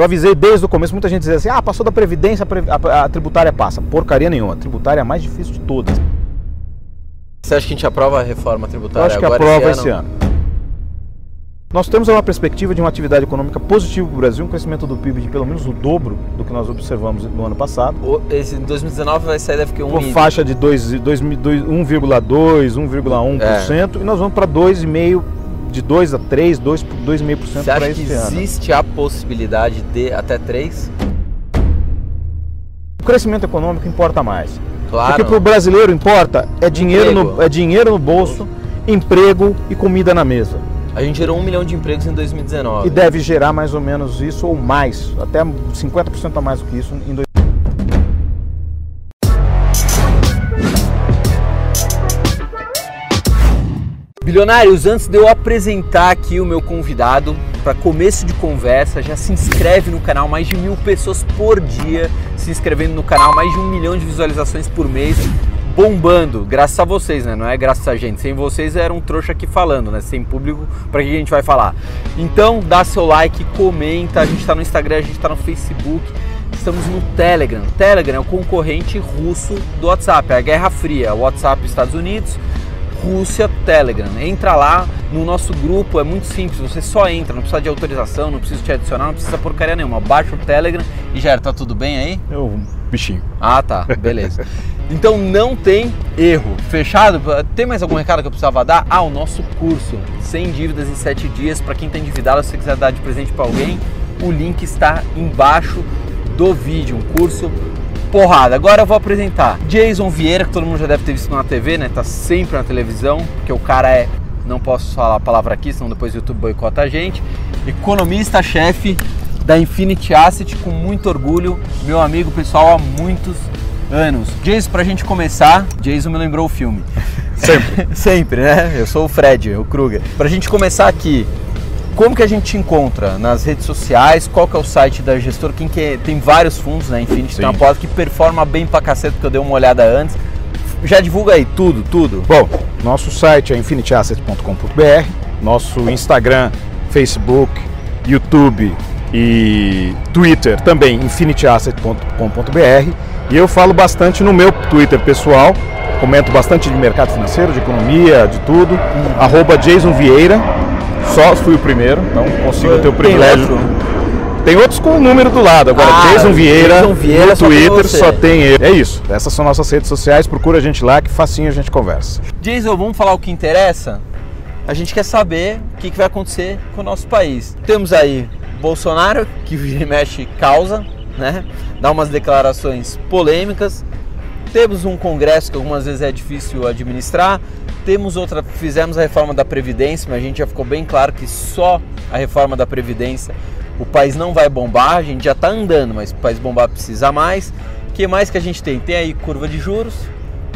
Eu avisei desde o começo, muita gente dizia assim: ah, passou da Previdência, a, tributária passa. Porcaria nenhuma. A tributária é a mais difícil de todas. Você acha que a gente aprova a reforma tributária Eu acho que agora aprova esse esse ano. Nós temos uma perspectiva de uma atividade econômica positiva para o Brasil, um crescimento do PIB de pelo menos o dobro do que nós observamos no ano passado. Esse 2019 vai sair deve que um Uma faixa de dois- dois mil- dois- 1,2, 1,1%, É. e nós vamos para 2,5%, de 2 a 3, 2, 2,5% Você para acha que esse ano. existe a possibilidade de até 3? O crescimento econômico importa mais. Claro. Porque para o brasileiro importa é dinheiro, Emprego. no, é dinheiro no bolso, emprego e comida na mesa. A gente gerou um milhão de empregos em 2019. E deve gerar mais ou menos isso ou mais, até 50% a mais do que isso em dois- Bilionários, antes de eu apresentar aqui o meu convidado, para começo de conversa, já se inscreve no canal, mais de mil pessoas por dia se inscrevendo no canal, mais de um milhão de visualizações por mês, bombando, graças a vocês, né? Não é graças a gente. Sem vocês era um trouxa aqui falando, né? Sem público, para que a gente vai falar? Então, dá seu like, comenta, a gente está no Instagram, a gente está no Facebook. Estamos no Telegram. Telegram é o concorrente russo do WhatsApp, é a Guerra Fria. O WhatsApp Estados Unidos, Rússia Telegram. Entra lá no nosso grupo, é muito simples, você só entra, não precisa de autorização, não precisa te adicionar, não precisa porcaria nenhuma. Baixa o Telegram e já era, tá tudo bem aí? Um bichinho. Ah, tá, beleza. Então não tem erro. Fechado? Tem mais algum recado que eu precisava dar? Ah, o nosso curso, sem dívidas em 7 dias, para quem tá endividado, se você quiser dar de presente para alguém, o link está embaixo do vídeo, um curso porrada. Agora eu vou apresentar Jason Vieira, que todo mundo já deve ter visto na TV, né? Tá sempre na televisão, porque o cara é, não posso falar a palavra aqui, senão depois o YouTube boicota a gente. Economista-chefe da Infinity Asset, com muito orgulho, meu amigo pessoal há muitos anos. Jason, pra gente começar, Jason me lembrou o filme. Sempre. Sempre, né? Eu sou o Fred, o Kruger. Pra gente começar aqui, como que a gente te encontra nas redes sociais? Qual que é o site da gestora? Quem que é? Tem vários fundos, né? Infinity tem Sim. uma porta que performa bem pra cacete, porque eu dei uma olhada antes. Já divulga aí tudo, tudo. Bom, nosso site é infinityasset.com.br, nosso Instagram, Facebook, YouTube e Twitter também infinityasset.com.br e eu falo bastante no meu Twitter pessoal, comento bastante de mercado financeiro, de economia, de tudo, arroba Jason Vieira, só fui o primeiro, então consigo ter o Tem privilégio. outro? Tem outros com o número do lado. Agora, Ah, Jason Vieira, Jason Vieira no só tem Twitter você. só tem ele. É isso. Essas são nossas redes sociais. Procura a gente lá que facinho a gente conversa. Jason, vamos falar o que interessa? A gente quer saber o que que vai acontecer com o nosso país. Temos aí Bolsonaro, que mexe causa, né? Dá umas declarações polêmicas. Temos um Congresso que algumas vezes é difícil administrar. Temos outra, fizemos a reforma da Previdência, mas a gente já ficou bem claro que só a reforma da Previdência o país não vai bombar, a gente já está andando, mas o país bombar precisa mais. O que mais que a gente tem? Tem aí curva de juros,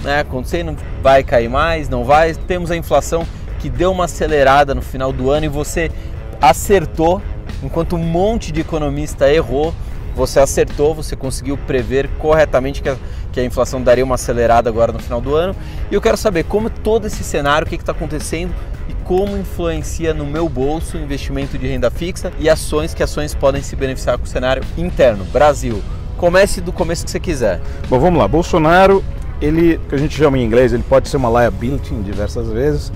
né, acontecendo, vai cair mais, não vai. Temos a inflação que deu uma acelerada no final do ano e você acertou, enquanto um monte de economista errou, você acertou, você conseguiu prever corretamente que a, que a inflação daria uma acelerada agora no final do ano. E eu quero saber como todo esse cenário, o que está acontecendo e como influencia no meu bolso o investimento de renda fixa e ações, que ações podem se beneficiar com o cenário interno. Brasil, comece do começo que você quiser. Bom, vamos lá. Bolsonaro, ele, que a gente chama em inglês, ele pode ser uma liability diversas vezes,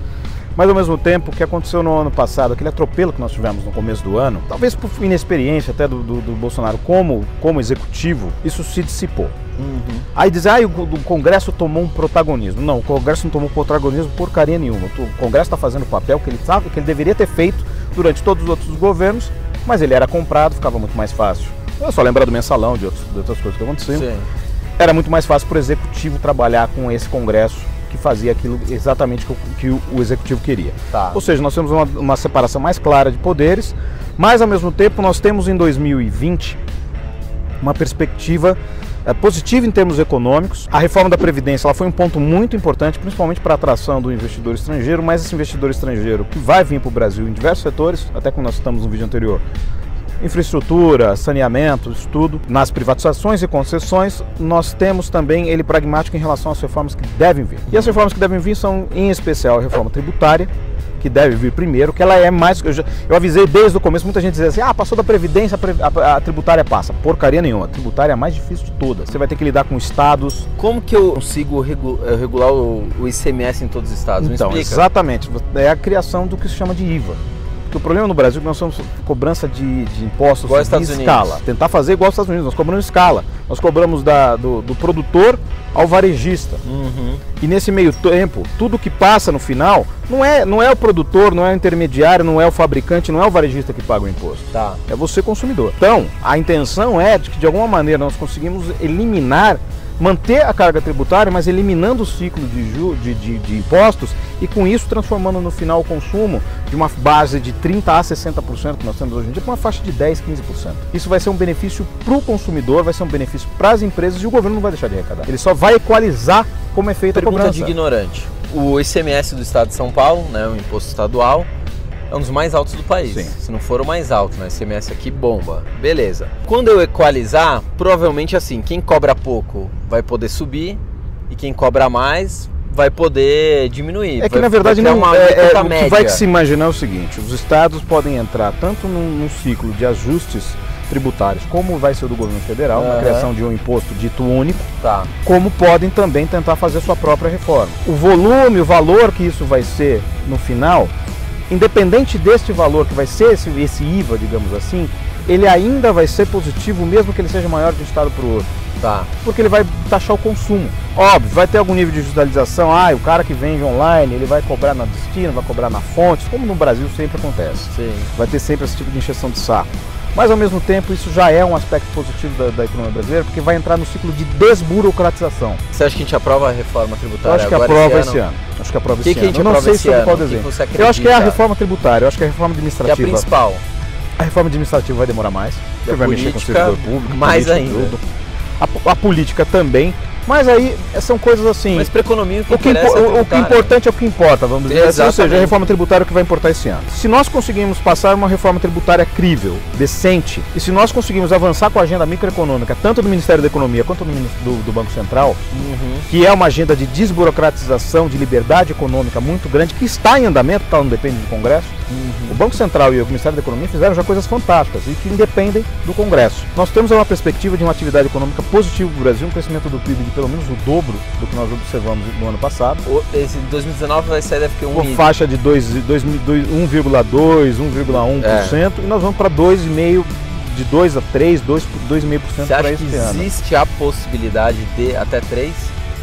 mas ao mesmo tempo, o que aconteceu no ano passado, aquele atropelo que nós tivemos no começo do ano, talvez por inexperiência até do, do, do Bolsonaro como, como executivo, isso se dissipou. Aí diz, ah, o, o Congresso tomou um protagonismo. Não, o Congresso não tomou protagonismo porcaria nenhuma. O Congresso está fazendo o papel que ele sabe, que ele deveria ter feito durante todos os outros governos, mas ele era comprado, ficava muito mais fácil. Eu só lembro do mensalão, de, outros, de outras coisas que aconteciam. Sim. Era muito mais fácil para o executivo trabalhar com esse Congresso que fazia aquilo exatamente que o, que o- executivo queria. Tá. Ou seja, nós temos uma, uma separação mais clara de poderes, mas ao mesmo tempo nós temos em 2020 uma perspectiva eh, positiva em termos econômicos. A reforma da Previdência ela foi um ponto muito importante, principalmente para a atração do investidor estrangeiro, mas esse investidor estrangeiro que vai vir para o Brasil em diversos setores, até como nós estamos no vídeo anterior, infraestrutura, saneamento, tudo, nas privatizações e concessões, nós temos também ele pragmático em relação às reformas que devem vir. E as reformas que devem vir são, em especial, a reforma tributária, que deve vir primeiro, que ela é mais. Eu, já, eu avisei desde o começo, muita gente dizia assim: ah, passou da Previdência, a, a, a, tributária passa. Porcaria nenhuma. A tributária é a mais difícil de todas. Você vai ter que lidar com estados. Como que eu consigo eh, regular o, o ICMS em todos os estados? então, exatamente. É a criação do que se chama de IVA. Porque o problema no Brasil é que nós somos cobrança de, de impostos igual em escala. Unidos. Tentar fazer igual aos Estados Unidos, nós cobramos escala. Nós cobramos da, do, do produtor ao varejista. Uhum. E nesse meio tempo, tudo que passa no final não é, não é o produtor, não é o intermediário, não é o fabricante, não é o varejista que paga o imposto. Tá. É você consumidor. Então, a intenção é de que de alguma maneira nós conseguimos eliminar manter a carga tributária, mas eliminando o ciclo de, ju, de, de, de, impostos e com isso transformando no final o consumo de uma base de 30% a 60% que nós temos hoje em dia para uma faixa de 10%, 15%. Isso vai ser um benefício para o consumidor, vai ser um benefício para as empresas e o governo não vai deixar de arrecadar. Ele só vai equalizar como é feita Pergunta a cobrança. de ignorante. O ICMS do Estado de São Paulo, né, o imposto estadual, é um dos mais altos do país. Sim. Se não for o mais alto, né? ICMS aqui bomba. Beleza. Quando eu equalizar, provavelmente assim, quem cobra pouco vai poder subir e quem cobra mais vai poder diminuir. É que vai, na verdade não uma é, é, o que vai que se imaginar é o seguinte: os estados podem entrar tanto num, num ciclo de ajustes tributários, como vai ser do governo federal, uhum. na criação de um imposto dito único, tá. como podem também tentar fazer sua própria reforma. O volume, o valor que isso vai ser no final independente deste valor que vai ser esse, esse IVA, digamos assim, ele ainda vai ser positivo, mesmo que ele seja maior de um estado para o outro. Tá. Porque ele vai taxar o consumo. Óbvio, vai ter algum nível de digitalização. Ah, o cara que vende online, ele vai cobrar na destino, vai cobrar na fonte, como no Brasil sempre acontece. Sim. Vai ter sempre esse tipo de injeção de saco. Mas ao mesmo tempo isso já é um aspecto positivo da, da, economia brasileira, porque vai entrar no ciclo de desburocratização. Você acha que a gente aprova a reforma tributária? Eu acho que aprova esse, esse ano? Acho que aprova que esse que ano. Eu não sei sobre qual desenho. Eu acho que é a reforma tributária, eu acho que é a reforma administrativa. Que é a principal. A reforma administrativa vai demorar mais, porque vai mexer com o servidor público, mais ainda. A, a política também, mas aí são coisas assim. Mas para economia o que, o é o que importante é o que importa, vamos dizer assim. Ou seja, a reforma tributária é o que vai importar esse ano. Se nós conseguirmos passar uma reforma tributária crível, decente, e se nós conseguirmos avançar com a agenda microeconômica, tanto do Ministério da Economia quanto do, do, do Banco Central, uhum. que é uma agenda de desburocratização, de liberdade econômica muito grande, que está em andamento, ela não depende do Congresso. Uhum. O Banco Central e o Ministério da Economia fizeram já coisas fantásticas e que independem do Congresso. Nós temos uma perspectiva de uma atividade econômica positiva para o Brasil, um crescimento do PIB de pelo menos o dobro do que nós observamos no ano passado. Esse 2019 vai ser deve ter um Uma faixa de 1,2, 1,1% é. e nós vamos para 2,5% de 2 a 3, 2,5% para esse ano. Existe a possibilidade de até 3?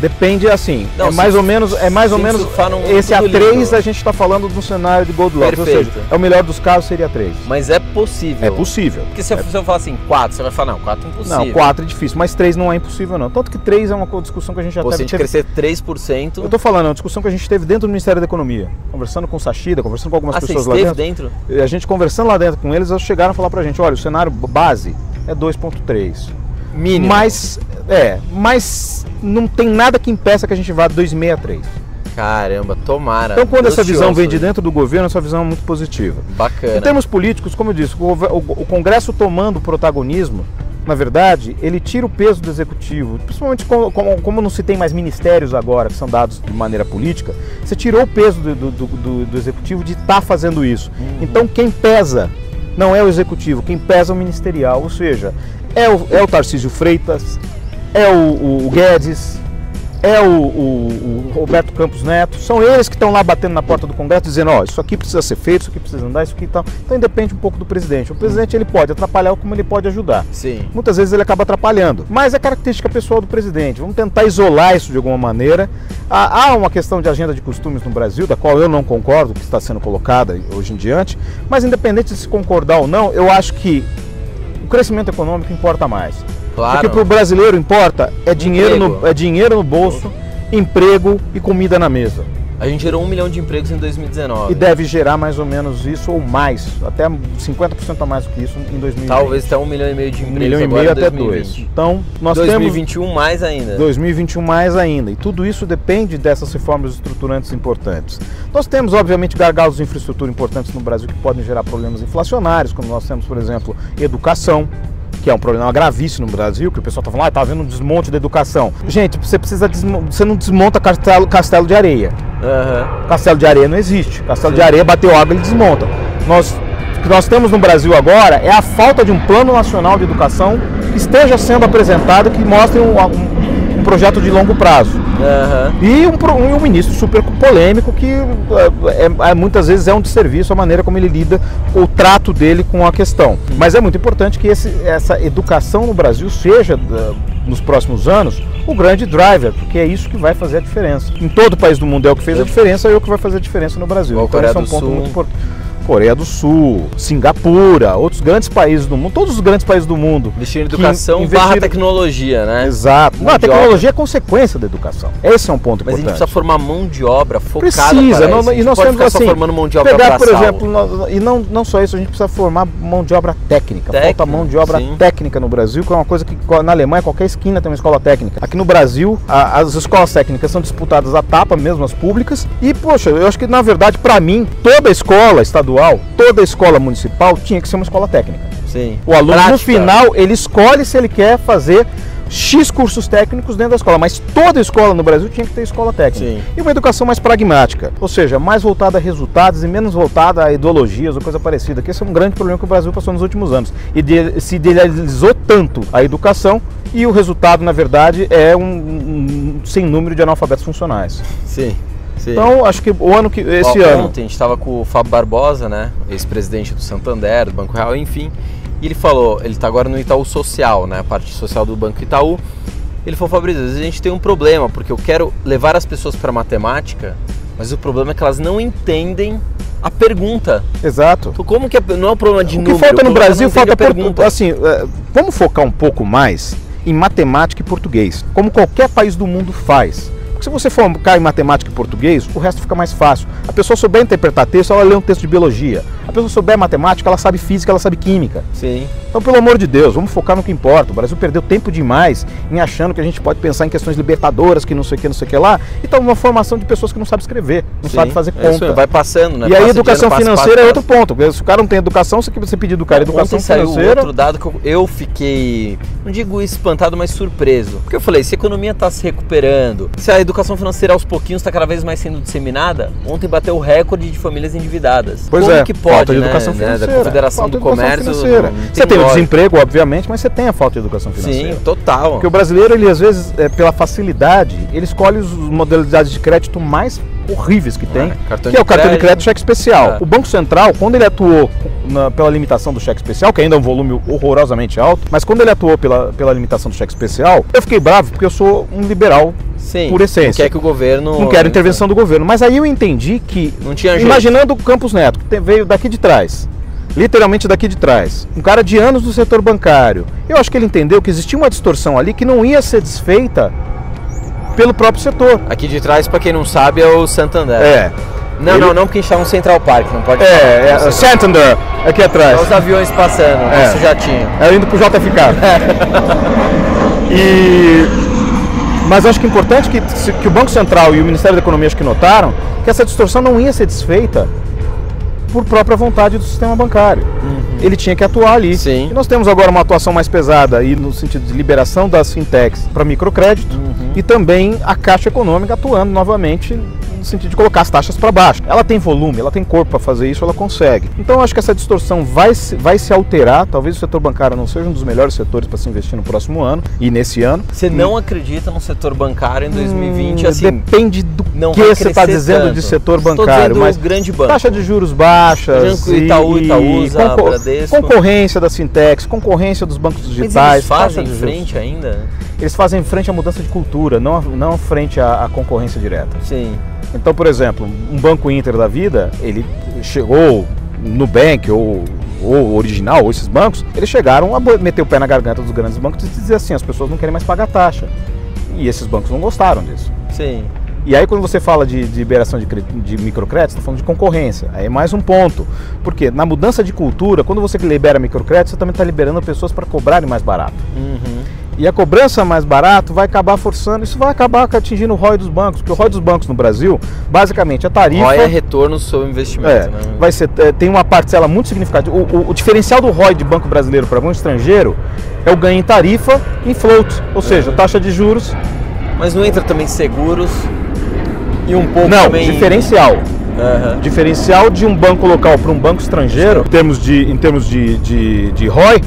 Depende assim, não, é mais ou menos, é mais ou menos esse A3 a gente está falando do cenário de Goldilocks, ou seja, é o melhor dos casos seria 3. Mas é possível. É possível. Porque se, é. eu falar assim 4, você vai falar não, 4 é impossível. Não, 4 é difícil, mas 3 não é impossível não. Tanto que 3 é uma discussão que a gente já Pô, teve. Se a gente crescer 3%. Eu estou falando, é uma discussão que a gente teve dentro do Ministério da Economia, conversando com o Sachida, conversando com algumas ah, pessoas lá dentro. dentro. A gente conversando lá dentro com eles, eles chegaram a falar pra gente, olha, o cenário base é 2.3. Mínimo. Mas é, mas não tem nada que impeça que a gente vá 263. Caramba, tomara. Então, quando essa visão vem de dentro do governo, essa visão é muito positiva. Bacana. Em termos políticos, como eu disse, o, Congresso tomando protagonismo, na verdade, ele tira o peso do executivo, principalmente como, como, como, não se tem mais ministérios agora, que são dados de maneira política, você tirou o peso do, do, do, do executivo de estar tá fazendo isso. Uhum. Então, quem pesa não é o executivo, quem pesa é o ministerial, ou seja, é o, é o Tarcísio Freitas, é o, o Guedes, é o, o, o, Roberto Campos Neto, são eles que estão lá batendo na porta do Congresso dizendo, ó, oh, isso aqui precisa ser feito, isso aqui precisa andar, isso aqui e tal. Então depende um pouco do presidente. O presidente ele pode atrapalhar como ele pode ajudar. Sim. Muitas vezes ele acaba atrapalhando, mas é característica pessoal do presidente. Vamos tentar isolar isso de alguma maneira. Há uma questão de agenda de costumes no Brasil, da qual eu não concordo, que está sendo colocada hoje em diante, mas independente de se concordar ou não, eu acho que o crescimento econômico importa mais. Claro. Porque para o brasileiro importa é dinheiro, no, é dinheiro no bolso, emprego e comida na mesa. A gente gerou um milhão de empregos em 2019. E deve gerar mais ou menos isso ou mais, até 50% a mais do que isso em 2020. Talvez até um milhão e meio de empregos. Um milhão e meio até dois. Então, nós 2021 temos, mais ainda. 2021 mais ainda. E tudo isso depende dessas reformas estruturantes importantes. Nós temos, obviamente, gargalos de infraestrutura importantes no Brasil que podem gerar problemas inflacionários, como nós temos, por exemplo, educação que é um problema gravíssimo no Brasil, que o pessoal está falando, ah, tá havendo um desmonte da educação. Gente, você precisa você não desmonta castelo, castelo de areia. Aham. Castelo de areia não existe. Castelo de areia bateu água ele desmonta. Nós, o que nós temos no Brasil agora é a falta de um plano nacional de educação que esteja sendo apresentado que mostre um, um- um projeto de longo prazo. Aham. E um, um ministro super polêmico que é, é- é- muitas vezes é um desserviço a maneira como ele lida, o trato dele com a questão. Mas é muito importante que esse- essa educação no Brasil seja, eh, nos próximos anos, o grande driver, porque é isso que vai fazer a diferença. Em todo o país do mundo é o que fez a diferença, é o que vai fazer a diferença no Brasil. Então Coreia esse é um ponto Sul. muito importante. Coreia do Sul, Singapura, outros grandes países do mundo, todos os grandes países do mundo. Investir em educação investiram- barra tecnologia, né? Exato. Não, a tecnologia é consequência da educação. Esse é um ponto Mas a gente importante. precisa formar mão de obra focada Precisa, não- e nós temos assim, formando mão de obra pegar, por exemplo, nó- e não, não só isso, a gente precisa formar mão de obra técnica. Técnica, Falta mão de obra sim. técnica no Brasil, que é uma coisa que na Alemanha, qualquer esquina tem uma escola técnica. Aqui no Brasil, a- as escolas técnicas são disputadas a tapa, mesmo as públicas. E, poxa, eu acho que na verdade, para mim, toda escola estadual, toda escola municipal tinha que ser uma escola técnica. Sim. O aluno, no Prática. final, ele escolhe se ele quer fazer X cursos técnicos dentro da escola, mas toda escola no Brasil tinha que ter escola técnica. Sim. E uma educação mais pragmática, ou seja, mais voltada a resultados e menos voltada a ideologias ou coisa parecida, que esse é um grande problema que o Brasil passou nos últimos anos. E de- se idealizou tanto a educação e o resultado, na verdade, é um, um sem número de analfabetos funcionais. Sim. Sim. Então, acho que o ano que esse Ó, ano Ontem a gente estava com o Fábio Barbosa, né? Ex-presidente do Santander, do Banco Real, enfim. E ele falou, ele está agora no Itaú Social, né? A parte social do Banco Itaú. Ele falou, Fabrício, às vezes a gente tem um problema, porque eu quero levar as pessoas para matemática, mas o problema é que elas não entendem a pergunta. Exato. Então, como que é, não é um problema de O que número, falta o no problema é Brasil entender falta a pergunta. assim, é, vamos focar um pouco mais em matemática e português, como qualquer país do mundo faz. Porque se você focar em matemática e português, o resto fica mais fácil. A pessoa souber interpretar texto, ela lê um texto de biologia. A pessoa souber matemática, ela sabe física, ela sabe química. Sim. Então, pelo amor de Deus, vamos focar no que importa. O Brasil perdeu tempo demais em achando que a gente pode pensar em questões libertadoras, que não sei o que, não sei o que lá, e tá uma formação de pessoas que não sabem escrever, não sim. sabem fazer É conta. mesmo, vai passando, né? E aí, Passa educação dinheiro, passa, financeira é passa, outro ponto. Se o cara não tem educação, você que você pedir do cara educação Ontem saiu financeira. outro dado que eu, eu fiquei, não digo espantado, mas surpreso. Porque eu falei, se a economia está se recuperando, se a educação financeira aos pouquinhos está cada vez mais sendo disseminada, ontem bateu o recorde de famílias endividadas. Pois Como é, que pode, falta de né, educação né, financeira. Da Confederação falta do Comércio. financeira. não- não Você tem o desemprego, obviamente, mas você tem a falta de educação financeira. Sim, total. Porque o brasileiro, ele às vezes, é, pela facilidade, ele escolhe as modalidades de crédito mais horríveis que tem, cartão que é o cartão de crédito. crédito cheque especial. É. O Banco Central, quando ele atuou na- pela limitação do cheque especial, que ainda é um volume horrorosamente alto, mas quando ele atuou pela, pela limitação do cheque especial, eu fiquei bravo porque eu sou um liberal Sim, por essência. Não quer que o governo. não quero intervenção do governo. Mas aí eu entendi que, Não tinha jeito. imaginando o Campos Neto, que veio daqui de trás, literalmente daqui de trás, um cara de anos do setor bancário, eu acho que ele entendeu que existia uma distorção ali que não ia ser desfeita pelo próprio setor. Aqui de trás, pra quem não sabe, é o Santander. É, Não, Ele- não, não, porque a gente no Central Park, não pode é, é. Santander, aqui atrás. Só os aviões passando, É. nosso jatinho. É indo pro JFK. e mas acho que é importante que, que o Banco Central e o Ministério da Economia acho que notaram que essa distorção não ia ser desfeita por própria vontade do sistema bancário. Ele tinha que atuar ali. Uhum. Sim. E nós temos agora uma atuação mais pesada aí no sentido de liberação das fintechs para microcrédito Uhum. e também a Caixa Econômica atuando novamente no sentido de colocar as taxas para baixo. Ela tem volume, ela tem corpo para fazer isso, ela consegue. Então eu acho que essa distorção vai se, vai se alterar. Talvez o setor bancário não seja um dos melhores setores para se investir no próximo ano e nesse ano. Você não acredita no setor bancário em 2020, Hum, assim, depende do que você está dizendo tanto. de setor bancário, mas grande banco. taxa de juros baixas, Banco Itaú, Itaúsa, concor- Bradesco. concorrência das fintechs, concorrência dos bancos Mas digitais, eles taxa fazem de juros. frente ainda? Eles fazem frente à mudança de cultura, não, não frente à, à concorrência direta. Sim. Então, por exemplo, um banco Inter da vida, ele chegou no Bank ou ou original, ou esses bancos, eles chegaram a meter o pé na garganta dos grandes bancos e dizer assim, as pessoas não querem mais pagar taxa. E esses bancos não gostaram disso. Sim. E aí quando você fala de, de liberação de, de microcrédito, você está falando de concorrência. Aí é mais um ponto. Porque na mudança de cultura, quando você libera microcrédito, você também está liberando pessoas para cobrarem mais barato. Uhum. E a cobrança mais barato vai acabar forçando, isso vai acabar atingindo o ROI dos bancos, porque o ROI dos bancos no Brasil, basicamente a tarifa ROI é retorno sobre investimento, é, né? vai ser, é, tem uma parcela muito significativa. O, o- o diferencial do ROI de banco brasileiro para banco estrangeiro é o ganho em tarifa em float, ou seja, taxa de juros. Mas não entra também seguros. E um pouco Não, também... diferencial. Aham. Diferencial de um banco local para um banco estrangeiro, em termos de, em termos de, de, de ROI,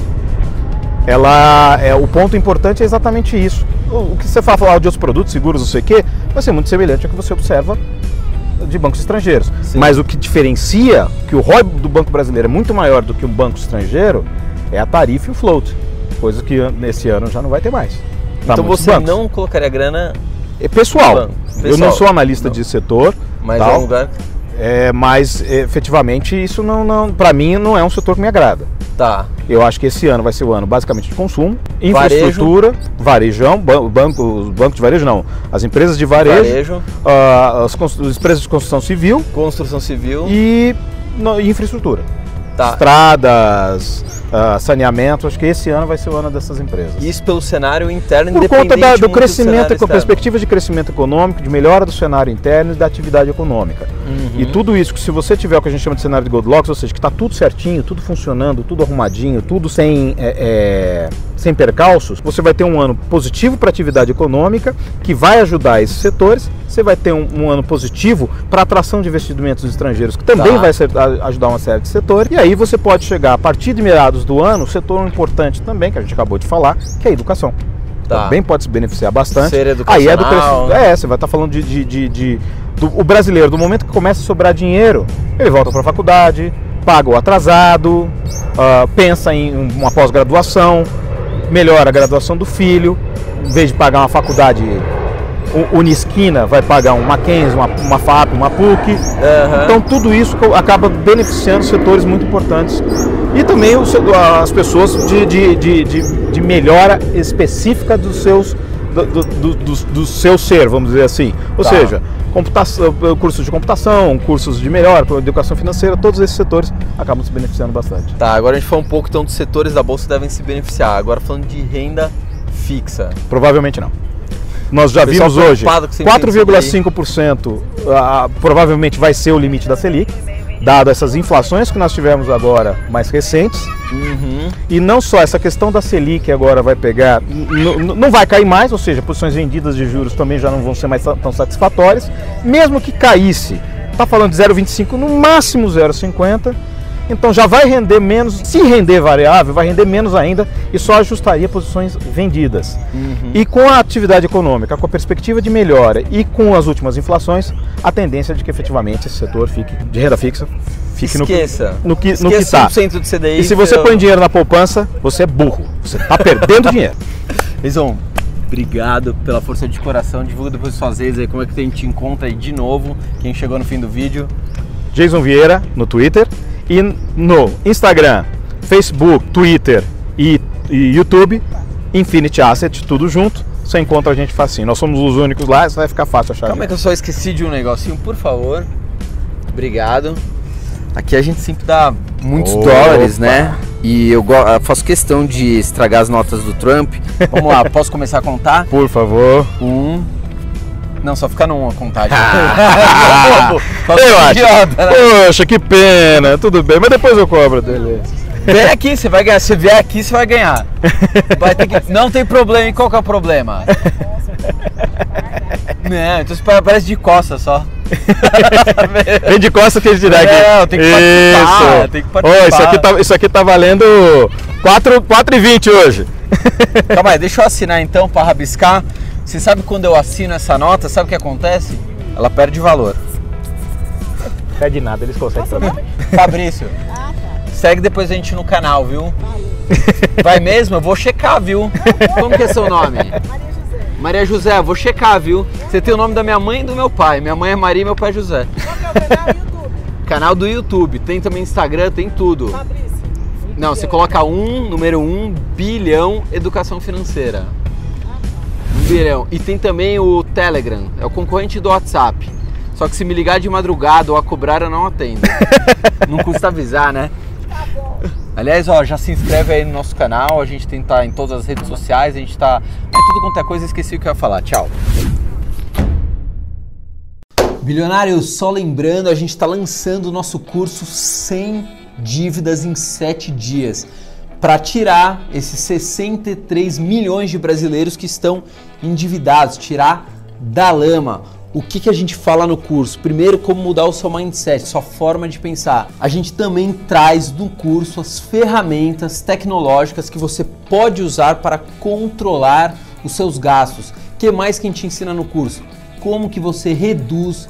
ela é o ponto importante é exatamente isso. O, o que você fala, falar de outros produtos, seguros, não sei o quê, vai ser muito semelhante ao que você observa de bancos estrangeiros. Sim. Mas o que diferencia, que o ROI do banco brasileiro é muito maior do que um banco estrangeiro, é a tarifa e o float. Coisa que nesse ano já não vai ter mais. Pra Então você bancos. não colocaria grana, É pessoal. Banco. Eu Pessoal. não sou analista de setor, mas tal, é um lugar... é, mas efetivamente isso não, não para mim não é um setor que me agrada. Tá. Eu acho que esse ano vai ser o ano basicamente de consumo, Varejo. infraestrutura, varejão, ban- banco, os bancos de varejo não, as empresas de varejo, Varejo, ah, as, as empresas de construção civil construção civil. e, no- e infraestrutura. Tá. Estradas, ah, saneamento, acho que esse ano vai ser o ano dessas empresas. Isso pelo cenário interno, Por conta independente da- do crescimento, com externo. perspectivas de crescimento econômico, de melhora do cenário interno e da atividade econômica. Uhum. E tudo isso, que se você tiver o que a gente chama de cenário de Goldilocks, ou seja, que está tudo certinho, tudo funcionando, tudo arrumadinho, tudo sem, é, é, sem percalços, você vai ter um ano positivo para a atividade econômica, que vai ajudar esses setores. Você vai ter um, um ano positivo para atração de investimentos estrangeiros, que também Tá. vai ser- a- ajudar uma série de setores. E aí você pode chegar, a partir de meados do ano, setor importante também, que a gente acabou de falar, que é a educação. Tá. Também pode se beneficiar bastante. Ser Aí é do crescimento. É, você vai estar falando de. de, de- de- do, o brasileiro, do momento que começa a sobrar dinheiro, ele volta para a faculdade, paga o atrasado, ah, pensa em uma pós-graduação, melhora a graduação do filho, em vez de pagar uma faculdade unisquina, vai pagar um Mackenzie, uma, uma FAP, uma PUC. Aham. Então tudo isso acaba beneficiando setores muito importantes. E também os- as pessoas de, de, de, de- de melhora específica dos seus, do, do, do- do- seu ser, vamos dizer assim. Ou Tá. seja, computação, cursos de computação, cursos de melhora, educação financeira, todos esses setores acabam se beneficiando bastante. Tá, agora a gente falou um pouco então dos setores da bolsa que devem se beneficiar. Agora falando de renda fixa. Provavelmente não. Nós já vimos hoje tem que 4,5% ah, provavelmente vai ser o limite da Selic, dado essas inflações que nós tivemos agora mais recentes. Uhum. E não só essa questão da Selic agora vai pegar, não vai cair mais, ou seja, posições vendidas de juros também já não vão ser mais tão satisfatórias. Mesmo que caísse, está falando de 0,25, no máximo 0,50. Então já vai render menos, se render variável, vai render menos ainda e só ajustaria posições vendidas. E com a atividade econômica, com a perspectiva de melhora e com as últimas inflações, a tendência é de que efetivamente esse setor fique de renda fixa fique no que- Esqueça. no que no que Esqueça está. 100% de CDI. E se você que eu- põe dinheiro na poupança, você é burro. Você está perdendo dinheiro. Eison, obrigado pela força de coração. Divulga depois suas redes aí, como é que a gente encontra aí de novo. Quem chegou no fim do vídeo. Jason Vieira no Twitter e no Instagram, Facebook, Twitter e, e YouTube, Infinity Asset, tudo junto. Você encontra a gente facinho. Nós somos os únicos lá, isso vai ficar fácil achar. Calma gente. que eu só esqueci de um negocinho, por favor. Obrigado. Aqui a gente sempre dá muitos Opa. dólares, né? E eu faço questão de estragar as notas do Trump. Vamos lá, posso começar a contar? Por favor. Um. Não, só fica num a contagem. Só Eu fica acho. idiota, né? Poxa, que pena. Tudo bem, mas depois eu cobro dele. Vem aqui, você vai ganhar. Se vier aqui, você vai ganhar. Vai que- Não tem problema. E qual que é o problema? Não, então você parece de costas só. Vem de costas que eles dirá aqui. Não, tem que participar, Isso. tem que participar. isso, aqui tá, isso aqui tá valendo 4, 4,20 hoje. Calma aí, deixa eu assinar então para rabiscar. Você sabe quando eu assino essa nota, sabe o que acontece? Ela perde valor. Pede nada, eles conseguem também. Fabrício, segue depois a gente no canal, viu? Vai mesmo? Eu vou checar, viu? Como que é seu nome? Maria José, eu vou checar, viu? Você tem o nome da minha mãe e do meu pai. Minha mãe é Maria e meu pai é José. Canal do YouTube, tem também Instagram, tem tudo. Não, você coloca um, número um, bilhão, educação financeira. E tem também o Telegram, é o concorrente do WhatsApp. Só que se me ligar de madrugada ou a cobrar, eu não atendo. não custa avisar, né? Aliás, ó, já se inscreve aí no nosso canal, a gente tem tá em todas as redes sociais, a gente tá em tudo quanto é coisa, esqueci o que eu ia falar. Tchau. Bilionários, só lembrando, a gente está lançando o nosso curso 100 dívidas em 7 dias para tirar esses 63 milhões de brasileiros que estão endividados, tirar da lama. O que, que a gente fala no curso? Primeiro, como mudar o seu mindset, sua forma de pensar. A gente também traz no curso as ferramentas tecnológicas que você pode usar para controlar os seus gastos. O que mais que a gente ensina no curso? Como que você reduz